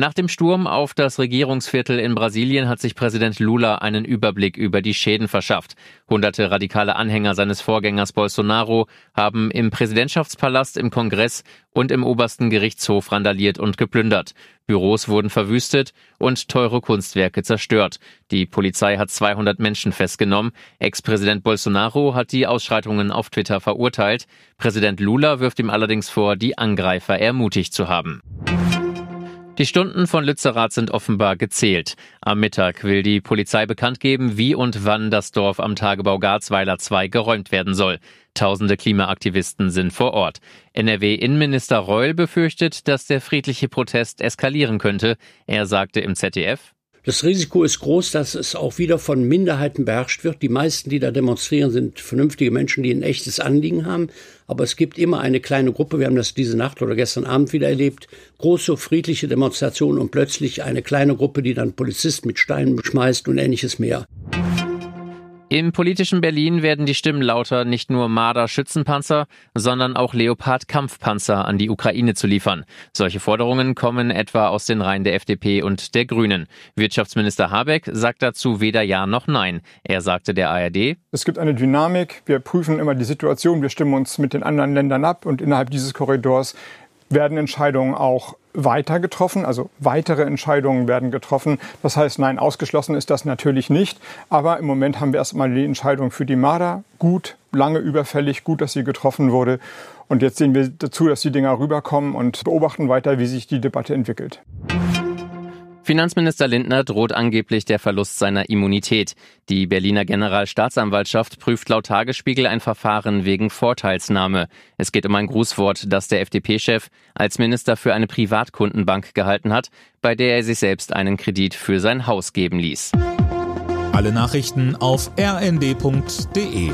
Nach dem Sturm auf das Regierungsviertel in Brasilien hat sich Präsident Lula einen Überblick über die Schäden verschafft. Hunderte radikale Anhänger seines Vorgängers Bolsonaro haben im Präsidentschaftspalast, im Kongress und im obersten Gerichtshof randaliert und geplündert. Büros wurden verwüstet und teure Kunstwerke zerstört. Die Polizei hat 200 Menschen festgenommen. Ex-Präsident Bolsonaro hat die Ausschreitungen auf Twitter verurteilt. Präsident Lula wirft ihm allerdings vor, die Angreifer ermutigt zu haben. Die Stunden von Lützerath sind offenbar gezählt. Am Mittag will die Polizei bekannt geben, wie und wann das Dorf am Tagebau Garzweiler 2 geräumt werden soll. Tausende Klimaaktivisten sind vor Ort. NRW-Innenminister Reul befürchtet, dass der friedliche Protest eskalieren könnte. Er sagte im ZDF, das Risiko ist groß, dass es auch wieder von Minderheiten beherrscht wird. Die meisten, die da demonstrieren, sind vernünftige Menschen, die ein echtes Anliegen haben. Aber es gibt immer eine kleine Gruppe, wir haben das diese Nacht oder gestern Abend wieder erlebt, große friedliche Demonstrationen und plötzlich eine kleine Gruppe, die dann Polizisten mit Steinen beschmeißt und ähnliches mehr. Im politischen Berlin werden die Stimmen lauter, nicht nur Marder-Schützenpanzer, sondern auch Leopard-Kampfpanzer an die Ukraine zu liefern. Solche Forderungen kommen etwa aus den Reihen der FDP und der Grünen. Wirtschaftsminister Habeck sagt dazu weder Ja noch Nein. Er sagte der ARD, Es gibt eine Dynamik, wir prüfen immer die Situation, wir stimmen uns mit den anderen Ländern ab und innerhalb dieses Korridors werden Entscheidungen auch weiter getroffen, also weitere Entscheidungen werden getroffen. Das heißt, nein, ausgeschlossen ist das natürlich nicht. Aber im Moment haben wir erstmal die Entscheidung für die Marder. Gut, lange überfällig, gut, dass sie getroffen wurde. Und jetzt sehen wir dazu, dass die Dinger rüberkommen und beobachten weiter, wie sich die Debatte entwickelt. Finanzminister Lindner droht angeblich der Verlust seiner Immunität. Die Berliner Generalstaatsanwaltschaft prüft laut Tagesspiegel ein Verfahren wegen Vorteilsnahme. Es geht um ein Grußwort, das der FDP-Chef als Minister für eine Privatkundenbank gehalten hat, bei der er sich selbst einen Kredit für sein Haus geben ließ. Alle Nachrichten auf rnd.de